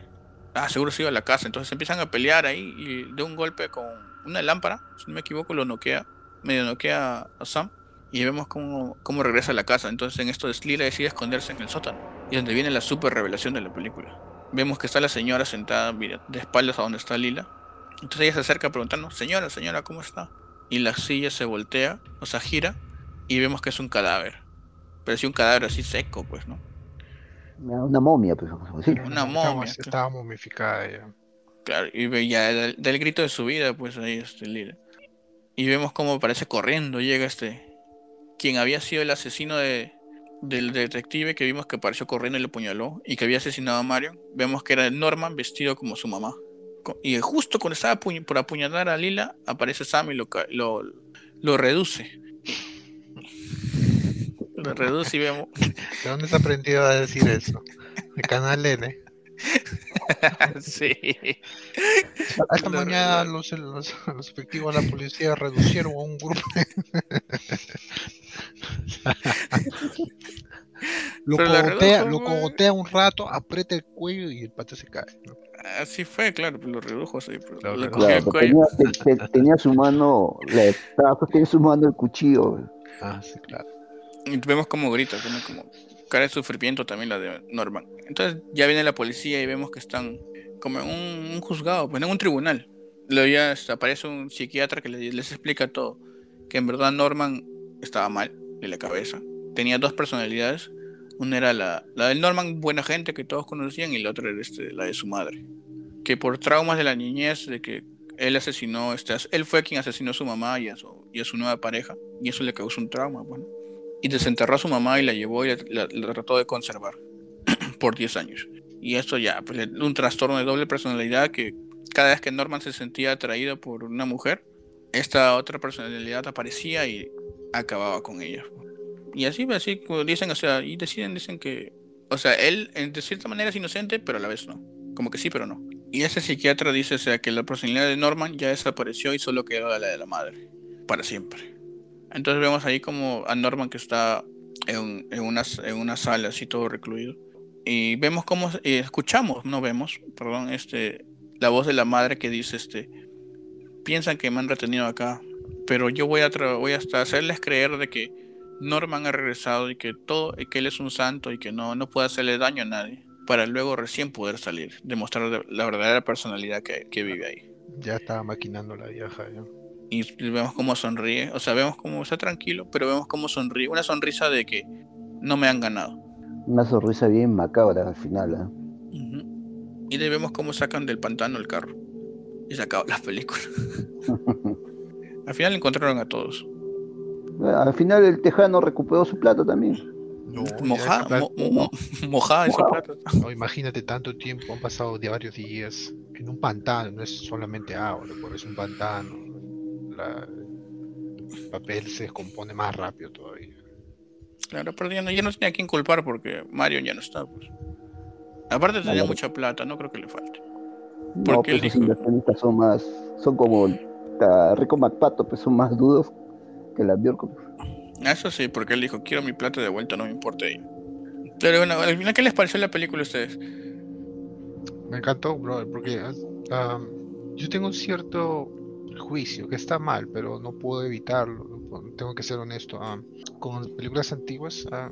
Ah, seguro se iba a la casa. Entonces se empiezan a pelear ahí y de un golpe con una lámpara, si no me equivoco, lo noquea. Medio noquea a Sam y vemos cómo, cómo regresa a la casa. Entonces en esto Lila decide esconderse en el sótano. Y donde viene la super revelación de la película. Vemos que está la señora sentada de espaldas a donde está Lila. Entonces ella se acerca preguntando, señora, señora, ¿cómo está? Y la silla se voltea, o sea, gira, y vemos que es un cadáver. Pero es un cadáver así seco, pues, ¿no? Una momia, pues, Una momia. Estaba, momificada ya. Claro, y ya del, del, grito de su vida, pues ahí este Lila. Y vemos cómo parece corriendo, llega este, quien había sido el asesino de, del detective que vimos que apareció corriendo y le apuñaló y que había asesinado a Mario, vemos que era Norman vestido como su mamá. Y justo cuando estaba por apuñalar a Lila, aparece Sam y lo, lo, lo reduce. Lo reduce y vemos. ¿De dónde se aprendido a decir eso? De Canal N. sí. Esta mañana los, los, los, efectivos de la policía reducieron a un grupo. lo, cogotea, lo cogotea un rato, aprieta el cuello y el pato se cae. Así fue, claro, lo redujo claro, tenía, tenía, su mano, le estaba en su mano el cuchillo. Ah, sí, claro. Y vemos como grita, como cara de sufrimiento también la de Norman. Entonces ya viene la policía y vemos que están como en un, juzgado, pues en un tribunal. Luego ya aparece un psiquiatra que les, les, explica todo. Que en verdad Norman estaba mal de la cabeza. Tenía dos personalidades. Una era la, la del Norman, buena gente que todos conocían, y la otra era este, la de su madre. Que por traumas de la niñez, de que él asesinó, este, él fue quien asesinó a su mamá y a su, y a su nueva pareja, y eso le causó un trauma. Bueno y desenterró a su mamá y la llevó y la, trató de conservar por 10 años. Y esto ya, pues un trastorno de doble personalidad que cada vez que Norman se sentía atraído por una mujer, esta otra personalidad aparecía y acababa con ella. Y así, así dicen, o sea, y deciden, dicen que, o sea, él de cierta manera es inocente, pero a la vez no. Como que sí, pero no. Y ese psiquiatra dice, o sea, que la personalidad de Norman ya desapareció y solo quedó la de la madre, para siempre. Entonces vemos ahí como a Norman que está en, en, una, en una sala así todo recluido. Y vemos como, escuchamos, no vemos, perdón, este, la voz de la madre que dice, este, piensan que me han retenido acá, pero yo voy a, voy hasta hacerles creer de que Norman ha regresado y que todo, y que él es un santo y que no, no puede hacerle daño a nadie, para luego recién poder salir, demostrar la verdadera personalidad que, que vive ahí. Ya estaba maquinando la vieja, ya y vemos cómo sonríe, o sea, vemos cómo está tranquilo, pero vemos cómo sonríe, una sonrisa de que no me han ganado. Una sonrisa bien macabra al final. ¿eh? Y de vemos cómo sacan del pantano el carro. Y se acaba la película. al final encontraron a todos. Al final el tejano recuperó su plato también. No, mojada, mojada ese plato. No, imagínate tanto tiempo, han pasado de varios días en un pantano, no es solamente agua, es un pantano el papel se descompone más rápido todavía. Claro, pero ya no, tenía a quién culpar porque Mario ya no está. Pues. Aparte tenía mucha plata, no creo que le falte. Porque los inversionistas son más, son como Rico MacPato, pues son más dudos que la Bjork. Eso sí, porque él dijo, quiero mi plata de vuelta, no me importa. Pero bueno, al final, ¿qué les pareció la película a ustedes? Me encantó, brother, porque ah, yo tengo un cierto juicio, que está mal, pero no puedo evitarlo, tengo que ser honesto. Ah, con películas antiguas, ah,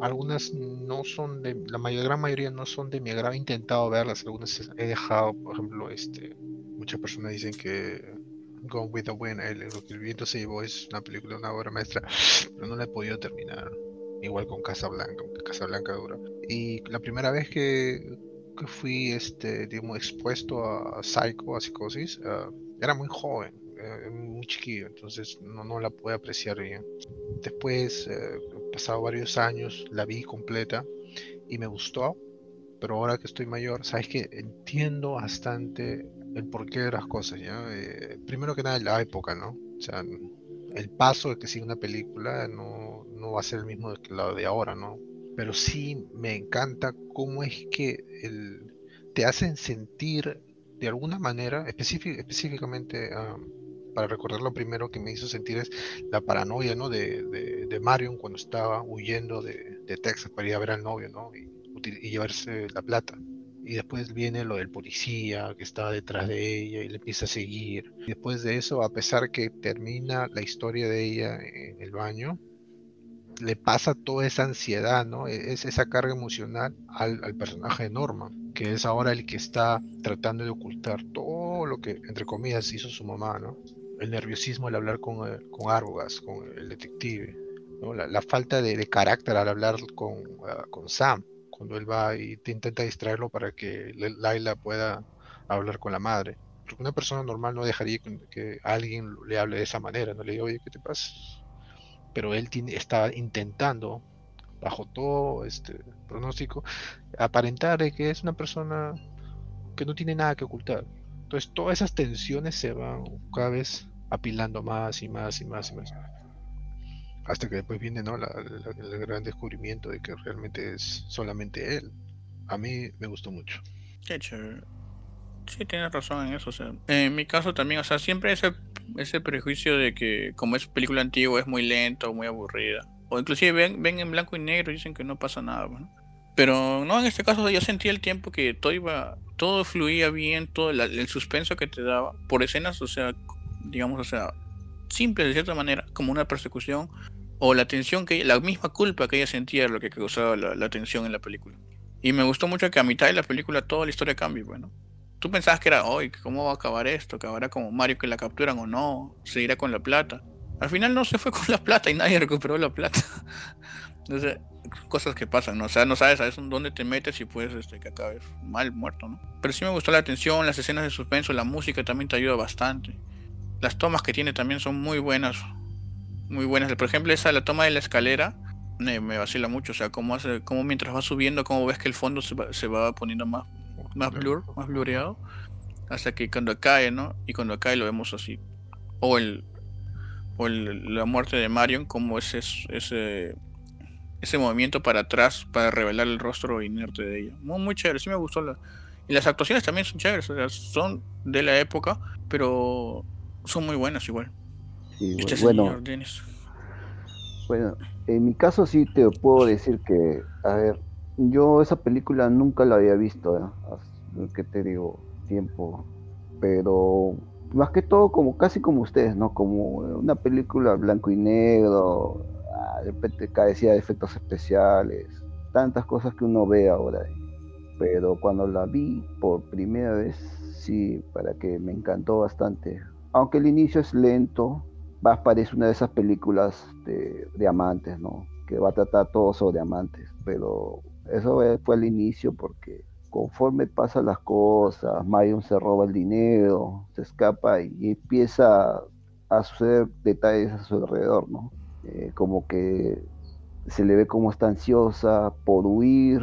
algunas no son de, la mayor, gran mayoría no son de mi agrado, he intentado verlas, algunas he dejado, por ejemplo, este, muchas personas dicen que Gone with the Wind, el, lo el viento se llevó es una película, una obra maestra, pero no la he podido terminar. Igual con Casablanca, aunque Casablanca dura. Y la primera vez que, que fui, este, digamos, expuesto a Psycho, a psicosis, uh, era muy joven, eh, muy chiquillo, entonces no, no la pude apreciar bien. Después, eh, pasado varios años, la vi completa y me gustó, pero ahora que estoy mayor, sabes que entiendo bastante el porqué de las cosas, ¿ya? Eh, primero que nada, la época, ¿no? O sea, el paso de que sigue una película no, no va a ser el mismo que la de ahora, ¿no? Pero sí me encanta cómo es que el, te hacen sentir de alguna manera, específicamente para recordar lo primero que me hizo sentir es la paranoia ¿no? de, de, Marion cuando estaba huyendo de, de, Texas para ir a ver al novio ¿no? y, llevarse la plata. Y después viene lo del policía que estaba detrás de ella y le empieza a seguir. Después de eso, a pesar que termina la historia de ella en el baño, le pasa toda esa ansiedad, ¿no? E-, es esa carga emocional al, personaje de Norma, que es ahora el que está tratando de ocultar todo lo que, entre comillas, hizo su mamá, ¿no? El nerviosismo al hablar con, eh, con con el detective, ¿no? la, falta de, carácter al hablar con, ah, con Sam, cuando él va y intenta distraerlo para que Laila pueda hablar con la madre. Porque una persona normal no dejaría que, alguien le hable de esa manera, no le diga, oye, ¿qué te pasa? pero él está intentando, bajo todo este pronóstico, aparentar que es una persona que no tiene nada que ocultar. Entonces todas esas tensiones se van cada vez apilando más y más y más y más. Hasta que después viene ¿no? el gran descubrimiento de que realmente es solamente él. A mí me gustó mucho. Qué chévere. Sí, tienes razón en eso. en mi caso también, o sea, siempre ese ese prejuicio de que como es película antigua es muy lento, muy aburrida. O inclusive ven, ven en blanco y negro y dicen que no pasa nada. Pero no, en este caso yo sentía el tiempo que todo iba, todo fluía bien, todo el suspenso que te daba por escenas, o sea, digamos, o sea, simples de cierta manera, como una persecución, o la tensión que la misma culpa que ella sentía lo que causaba la, la tensión en la película. Y me gustó mucho que a mitad de la película toda la historia cambie, bueno tú pensabas que era, hoy, ¿cómo va a acabar esto? ¿Acabará como Mario que la capturan o no? ¿Se irá con la plata? Al final no se fue con la plata y nadie recuperó la plata. Entonces, cosas que pasan, ¿no? O sea, no sabes veces dónde te metes y puedes este, que acabes mal, muerto, ¿no? Pero sí me gustó la atención, las escenas de suspenso, la música también te ayuda bastante. Las tomas que tiene también son muy buenas. Muy buenas. Por ejemplo, esa, la toma de la escalera, me, me vacila mucho. O sea, cómo, hace, cómo mientras va subiendo, cómo ves que el fondo se va, se va poniendo más, más blur, más blureado, hasta que cuando cae, ¿no? Y cuando cae lo vemos así. O el o el, la muerte de Marion como ese ese ese movimiento para atrás para revelar el rostro inerte de ella. Muy, muy chévere, sí me gustó la y las actuaciones también son chéveres, o sea, son de la época, pero son muy buenas igual. este bueno, bueno, en mi caso sí te puedo decir que, a ver, yo esa película nunca la había visto, ¿eh? que te digo, tiempo, pero más que todo como casi como ustedes, ¿no? Como una película blanco y negro, ah, de repente carecía de efectos especiales, tantas cosas que uno ve ahora. Pero cuando la vi por primera vez, sí, para que me encantó bastante. Aunque el inicio es lento, va, parece una de esas películas de, amantes, ¿no? Que va a tratar todo sobre amantes, pero eso fue el inicio porque conforme pasan las cosas, Marion se roba el dinero, se escapa y empieza a suceder detalles a su alrededor, ¿no? Eh, como que se le ve como está ansiosa por huir.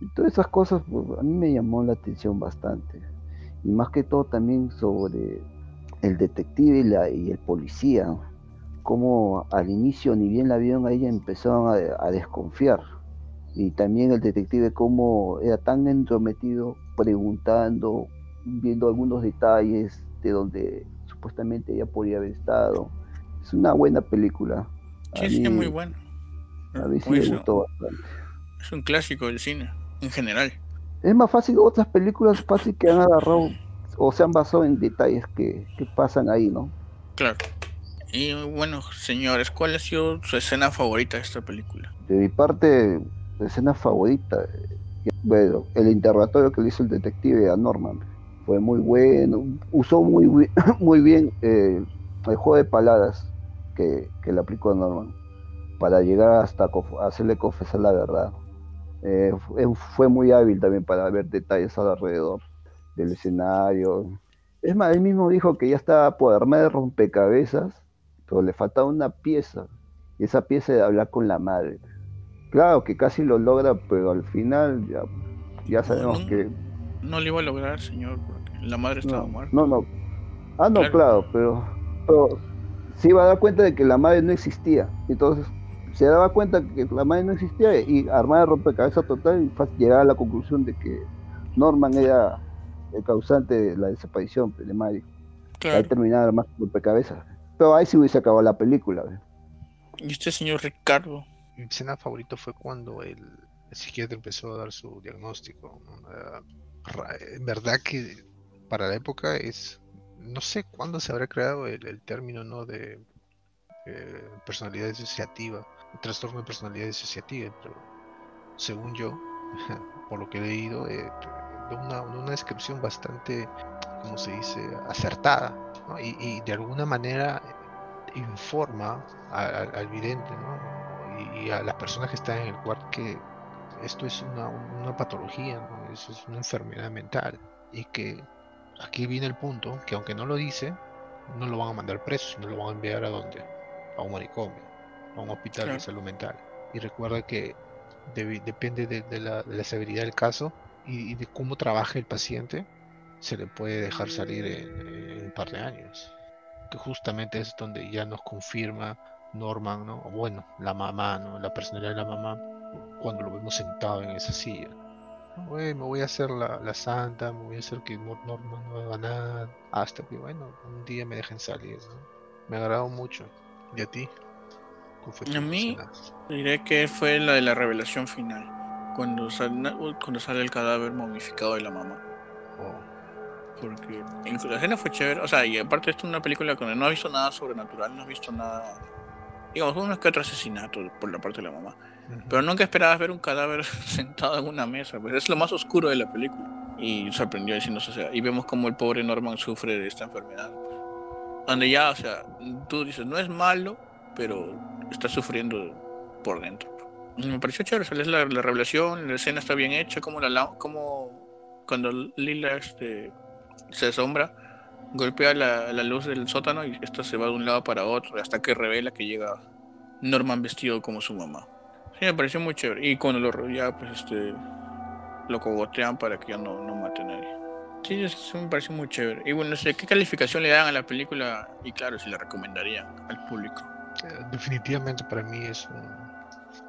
Y todas esas cosas pues, a mí me llamó la atención bastante. Y más que todo también sobre el detective y, la, y el policía. Como al inicio, ni bien la vieron a ella, empezaron a desconfiar y también el detective cómo era tan entrometido preguntando, viendo algunos detalles de donde supuestamente ella podía haber estado. Es una buena película. Sí, sí, es muy bueno. A mí sí me gustó bastante. Es un clásico del cine, en general. Es más fácil otras películas fácil que han agarrado o se han basado en detalles que, que pasan ahí, ¿no? Claro. Y bueno, señores, ¿cuál ha sido su escena favorita de esta película? De mi parte, escena favorita, bueno, el interrogatorio que le hizo el detective a Norman fue muy bueno, usó muy, muy bien eh, el juego de palabras que, le aplicó a Norman para llegar hasta hacerle confesar la verdad. Eh, fue muy hábil también para ver detalles alrededor del escenario. Es más, él mismo dijo que ya estaba por armar de rompecabezas, pero le faltaba una pieza, y esa pieza de hablar con la madre. Claro que casi lo logra, pero al final ya, ya sabemos que... No lo iba a lograr, señor, porque la madre estaba muerta. No, no. Ah, no, claro, pero, pero se iba a dar cuenta de que la madre no existía. Entonces se daba cuenta que la madre no existía y armaba de rompecabezas total y llegaba a la conclusión de que Norman era el causante de la desaparición de Mario. Claro. Ahí terminaba más rompecabezas. Pero ahí sí hubiese acabado la película. ¿Y usted, señor Ricardo? Mi escena favorito fue cuando el, psiquiatra empezó a dar su diagnóstico. en verdad que para la época es no sé cuándo se habrá creado el, término no de eh, personalidad disociativa, trastorno de personalidad disociativa, pero según yo, por lo que he leído, eh, de una, descripción bastante, como se dice, acertada, y, de alguna manera informa al vidente y, a las personas que están en el cuarto que esto es una, patología, eso es una enfermedad mental. Y que aquí viene el punto que aunque no lo dice, no lo van a mandar preso, sino lo van a enviar a donde? A un manicomio, a un hospital de salud mental. Y recuerda que depende de, la, severidad del caso y, de cómo trabaja el paciente, se le puede dejar salir en, un par de años. Que justamente es donde ya nos confirma Norman, ¿no? O bueno, la mamá, ¿no? La personalidad de la mamá, cuando lo vemos sentado en esa silla me voy a hacer la, santa, me voy a hacer que Norman no haga nada, hasta que, bueno, un día me dejen salir. Me ha agradado mucho. ¿Y a ti? A mí diré que fue la de la revelación final, cuando sale, cuando sale el cadáver momificado de la mamá. Oh. Porque la escena fue chévere, o sea, y aparte esto es una película donde no ha visto nada sobrenatural, no ha visto nada, digamos, unos que otro asesinato por la parte de la mamá pero nunca esperabas ver un cadáver sentado en una mesa, pues es lo más oscuro de la película. Y sorprendió diciéndose, o sea, y vemos como el pobre Norman sufre de esta enfermedad. Donde ya, o sea, tú dices, no es malo, pero está sufriendo por dentro. Me pareció chévere, o la, la, revelación, la escena está bien hecha, como, la, como cuando Lila este, se asombra, golpea la, la luz del sótano y esta se va de un lado para otro hasta que revela que llega Norman vestido como su mamá. Sí, me pareció muy chévere. Y cuando lo ya pues este lo cogotean para que ya no, no mate a nadie. Sí, eso me pareció muy chévere. Y bueno, no sé, ¿qué calificación le dan a la película? Y claro, si la recomendarían al público. Definitivamente para mí es un,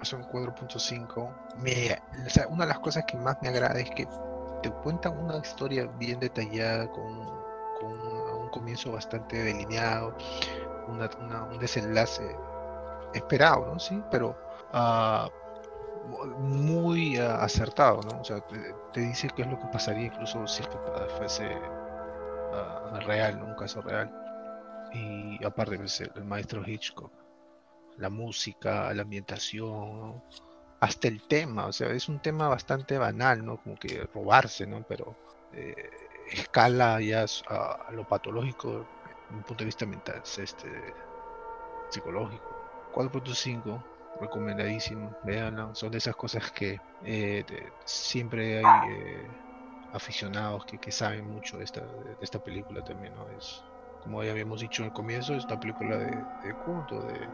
es un 4.5. una de las cosas que más me agrada es que te cuentan una historia bien detallada, con, un, comienzo bastante delineado, un desenlace esperado, ¿no? Sí, pero Ah, muy ah, acertado, ¿no? O sea, te, dice qué es lo que pasaría incluso si fuese uh, real, un caso real. Y aparte, pues, el, maestro Hitchcock, la música, la ambientación, hasta el tema, o sea, es un tema bastante banal, ¿no? Como que robarse, ¿no? Pero eh, escala ya a, lo patológico desde un punto de vista mental, este, psicológico. 4.5 recomendadísimo, veanlo, son de esas cosas que eh, siempre hay eh, aficionados que, saben mucho de esta, de esta película también, ¿no? Es, como ya habíamos dicho al comienzo, es una película de, de culto, de,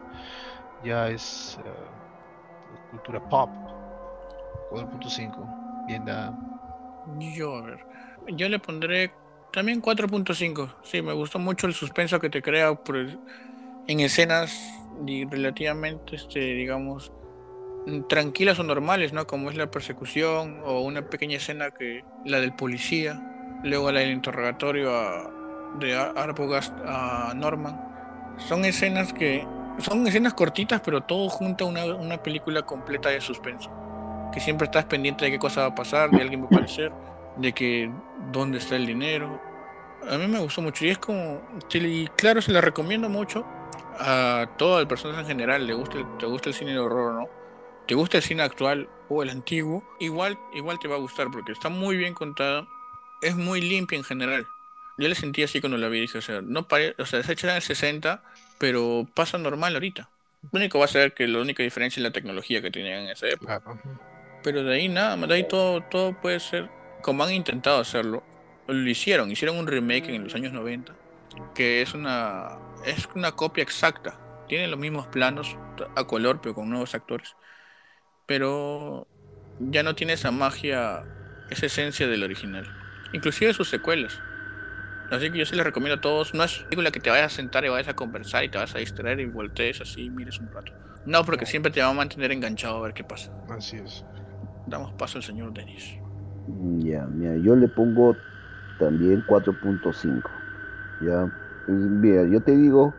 ya es uh, cultura pop, 4.5, bien. Yo, a ver, yo le pondré también 4.5, sí, me gustó mucho el suspenso que te crea por en escenas relativamente, este, digamos, tranquilas o normales, ¿no? Como es la persecución o una pequeña escena que la del policía, luego la del interrogatorio de Arbogast a Norman. Son escenas que son escenas cortitas, pero todo junto a una, una película completa de suspenso. Que siempre estás pendiente de qué cosa va a pasar, de alguien va a aparecer, de que dónde está el dinero. A mí me gustó mucho y es como, y claro, se la recomiendo mucho a todo el personas en general, le gusta, te gusta el cine de horror, ¿no? Te gusta el cine actual o el antiguo, igual, igual te va a gustar porque está muy bien contada, es muy limpia en general. Yo le sentí así cuando la vi, dije, o sea, no o sea, se echa en el 60, pero pasa normal ahorita. Lo único va a ser que la única diferencia es la tecnología que tenían en esa época. Pero de ahí nada, de ahí todo, todo puede ser como han intentado hacerlo. Lo hicieron, hicieron un remake en los años 90, que es una, es una copia exacta. Tiene los mismos planos a color, pero con nuevos actores. Pero ya no tiene esa magia, esa esencia del original. Inclusive sus secuelas. Así que yo se les recomiendo a todos. No es una película que te vayas a sentar y vayas a conversar y te vas a distraer y voltees así y mires un rato. No, porque siempre te va a mantener enganchado a ver qué pasa. Así es. Damos paso al señor Denis. Ya, mira, yo le pongo también 4.5. Ya, mira, yo te digo,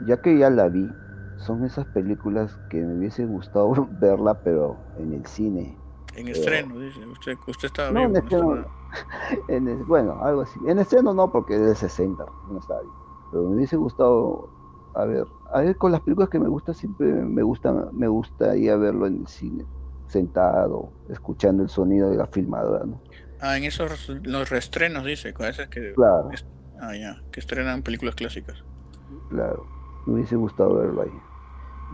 ya que ya la vi, son esas películas que me hubiese gustado verla, pero en el cine. En estreno, dice. Usted, usted estaba no, En bueno, algo así. En estreno no, porque es de 60, no está bien. Pero me hubiese gustado, a ver, a ver, con las películas que me gustan, siempre me gusta, me gustaría verlo en el cine sentado, escuchando el sonido de la filmadora, ¿no? Ah, en esos los reestrenos dice, con esas que claro. ah, ya, que estrenan películas clásicas. Claro, me hubiese gustado verlo ahí.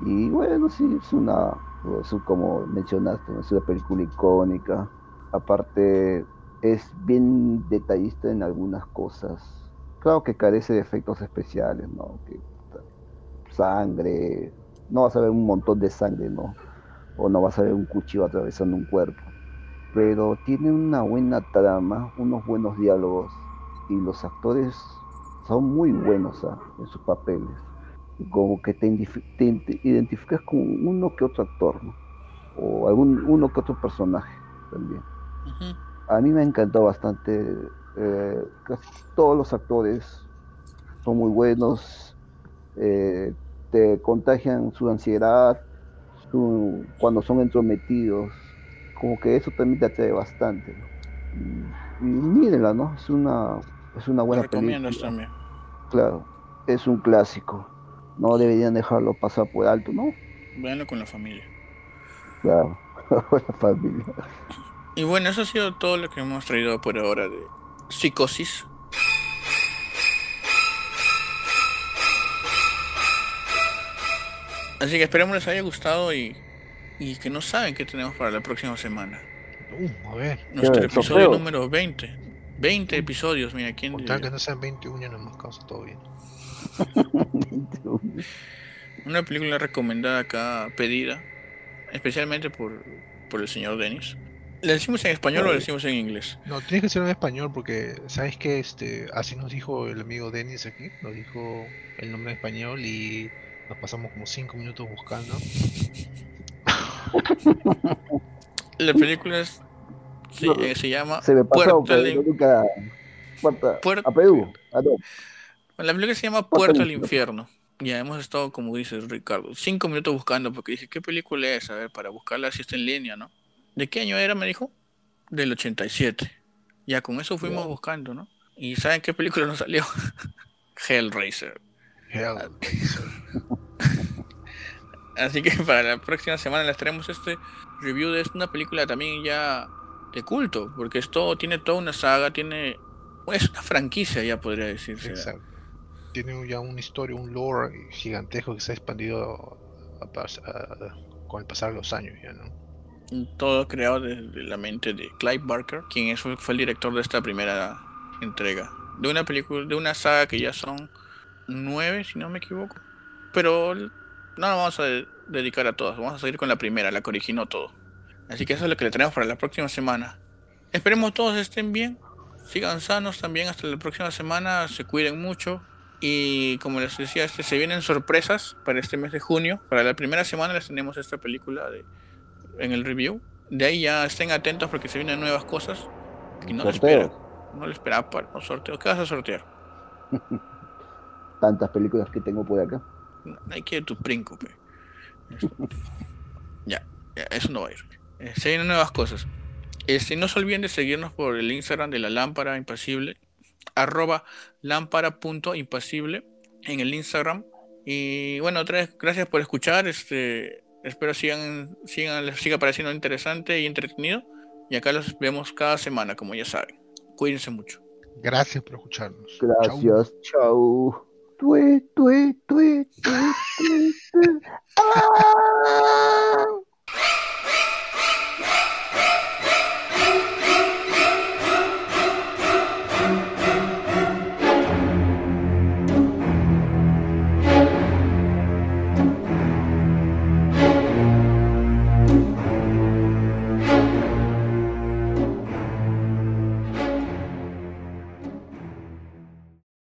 Y bueno, sí, es una, es como mencionaste, es una película icónica. Aparte, es bien detallista en algunas cosas. Claro que carece de efectos especiales, ¿no? Que, sangre, no vas a ver un montón de sangre, ¿no? o no vas a ver un cuchillo atravesando un cuerpo. Pero tiene una buena trama, unos buenos diálogos y los actores son muy buenos ¿ah? en sus papeles. Como que te, identificas con uno que otro actor, o algún uno que otro personaje también. A mí me encantó bastante. Eh, casi todos los actores son muy buenos, eh, te contagian su ansiedad, cuando son entrometidos, como que eso también te atrae bastante. Y, mírenla, ¿no? Es una, es una buena película. también. Claro, es un clásico. No deberían dejarlo pasar por alto, ¿no? Véanlo con la familia. Claro, con la familia. Y bueno, eso ha sido todo lo que hemos traído por ahora de psicosis. Así que esperemos les haya gustado y, y que no saben qué tenemos para la próxima semana. Uh, a ver. Nuestro episodio número 20. 20 episodios, mira, ¿quién Tal que no sean 21, no más causa todo bien. Una película recomendada acá, pedida, especialmente por, por el señor Dennis. ¿Le decimos en español o le decimos en inglés? No, tiene que ser en español porque, ¿sabes que Este, así nos dijo el amigo Dennis aquí, nos dijo el nombre en español y nos pasamos como 5 minutos buscando. La película es, eh, se llama se me pasó, nunca... Puerta... Puerto... A Perú. A La película se llama Puerto al Infierno. Ya hemos estado, como dices Ricardo, cinco minutos buscando porque dije, ¿qué película es? A ver, para buscarla si está en línea, ¿no? ¿De qué año era, me dijo? Del 87. Ya con eso fuimos buscando, ¿no? ¿Y saben qué película nos salió? Hellraiser. Así que para la próxima semana les traemos este review de una película también ya de culto, porque esto tiene toda una saga, tiene es una franquicia ya podría decirse. Exacto. Tiene ya una historia, un lore gigantesco que se ha expandido con el pasar de los años ya, ¿no? Todo creado desde la mente de Clive Barker, quien fue el director de esta primera entrega. De una película, de una saga que ya son 9, si no me equivoco. Pero no nos vamos a dedicar a todas, vamos a seguir con la primera, la que originó todo. Así que eso es lo que le tenemos para la próxima semana. Esperemos todos estén bien, sigan sanos también hasta la próxima semana, se cuiden mucho. Y como les decía, este, se vienen sorpresas para este mes de junio. Para la primera semana les tenemos esta película de, en el review. De ahí ya estén atentos porque se vienen nuevas cosas. Y no lo esperan. No lo esperaba para sorteo. ¿Qué vas a sortear? tantas películas que tengo por acá. hay que tu príncipe. ya, eso no va a ir. Eh, se vienen nuevas cosas. Este, no se olviden de seguirnos por el Instagram de la lámpara impasible. Arroba lámpara.impasible en el Instagram. Y bueno, otra vez, gracias por escuchar. Este, espero sigan, sigan, les siga pareciendo interesante y entretenido. Y acá los vemos cada semana, como ya saben. Cuídense mucho. Gracias por escucharnos. Gracias, chau. Tue, tue, tue, tue, tue, ¡Ah!